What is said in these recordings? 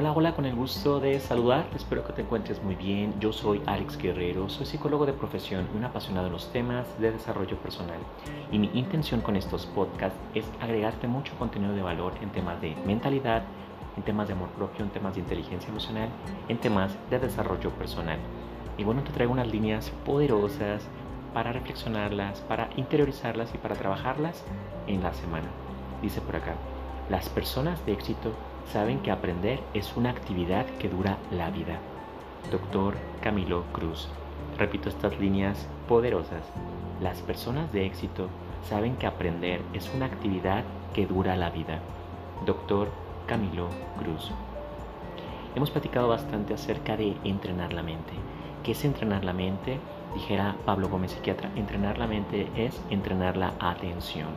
Hola, hola, con el gusto de saludar. Espero que te encuentres muy bien. Yo soy Alex Guerrero, soy psicólogo de profesión y un apasionado de los temas de desarrollo personal. Y mi intención con estos podcasts es agregarte mucho contenido de valor en temas de mentalidad, en temas de amor propio, en temas de inteligencia emocional, en temas de desarrollo personal. Y bueno, te traigo unas líneas poderosas para reflexionarlas, para interiorizarlas y para trabajarlas en la semana. Dice por acá, las personas de éxito saben que aprender es una actividad que dura la vida. Doctor Camilo Cruz. Repito estas líneas poderosas. Las personas de éxito saben que aprender es una actividad que dura la vida. Doctor Camilo Cruz. Hemos platicado bastante acerca de entrenar la mente. ¿Qué es entrenar la mente? Dijera Pablo Gómez, psiquiatra, entrenar la mente es entrenar la atención.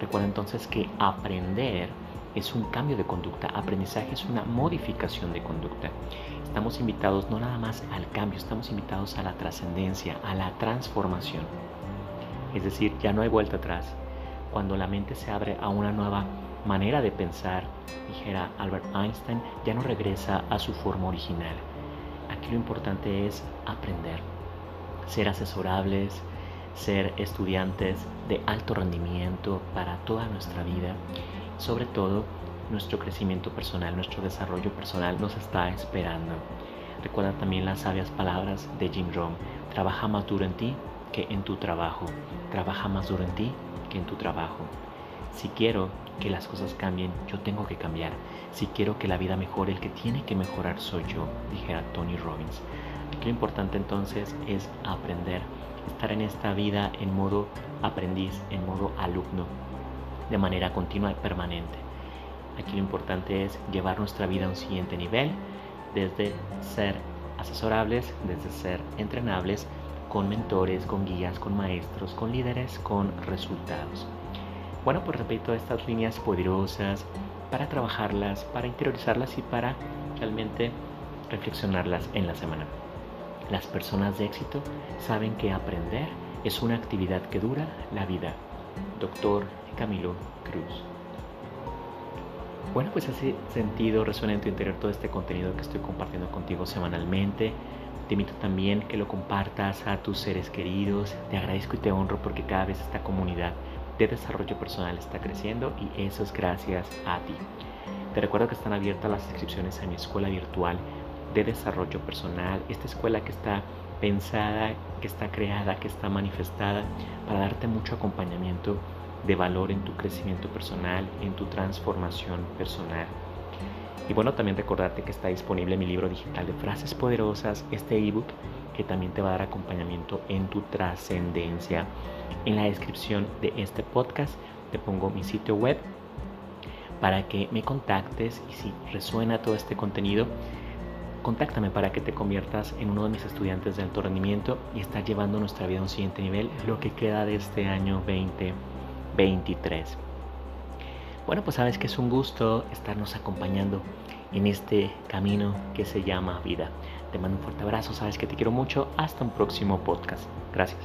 Recuerda entonces que aprender es un cambio de conducta, aprendizaje es una modificación de conducta. Estamos invitados no nada más al cambio, estamos invitados a la trascendencia, a la transformación. Es decir, ya no hay vuelta atrás. Cuando la mente se abre a una nueva manera de pensar, dijera Albert Einstein, ya no regresa a su forma original. Aquí lo importante es aprender, ser asesorables, ser estudiantes de alto rendimiento para toda nuestra vida sobre todo, nuestro crecimiento personal, nuestro desarrollo personal nos está esperando. Recuerda también las sabias palabras de Jim Rohn. Trabaja más duro en ti que en tu trabajo. Trabaja más duro en ti que en tu trabajo. Si quiero que las cosas cambien, yo tengo que cambiar. Si quiero que la vida mejore, el que tiene que mejorar soy yo, dijera Tony Robbins. Lo importante entonces es aprender, estar en esta vida en modo aprendiz, en modo alumno, de manera continua y permanente. Aquí lo importante es llevar nuestra vida a un siguiente nivel, desde ser asesorables, desde ser entrenables, con mentores, con guías, con maestros, con líderes, con resultados. Bueno, pues repito estas líneas poderosas para trabajarlas, para interiorizarlas y para realmente reflexionarlas en la semana. Las personas de éxito saben que aprender es una actividad que dura la vida. Doctor Camilo Cruz. Bueno, pues hace sentido, resuena en tu interior todo este contenido que estoy compartiendo contigo semanalmente. Te invito también que lo compartas a tus seres queridos. Te agradezco y te honro porque cada vez esta comunidad de desarrollo personal está creciendo y eso es gracias a ti. Te recuerdo que están abiertas las inscripciones a mi escuela virtual de desarrollo personal, esta escuela que está pensada, que está creada, que está manifestada para darte mucho acompañamiento de valor en tu crecimiento personal, en tu transformación personal. Y bueno, también recordarte que está disponible mi libro digital de frases poderosas, este ebook que también te va a dar acompañamiento en tu trascendencia. En la descripción de este podcast te pongo mi sitio web para que me contactes y si resuena todo este contenido, contáctame para que te conviertas en uno de mis estudiantes de alto rendimiento y estar llevando nuestra vida a un siguiente nivel, lo que queda de este año 20 23. Bueno, pues sabes que es un gusto estarnos acompañando en este camino que se llama vida. Te mando un fuerte abrazo, sabes que te quiero mucho. Hasta un próximo podcast. Gracias.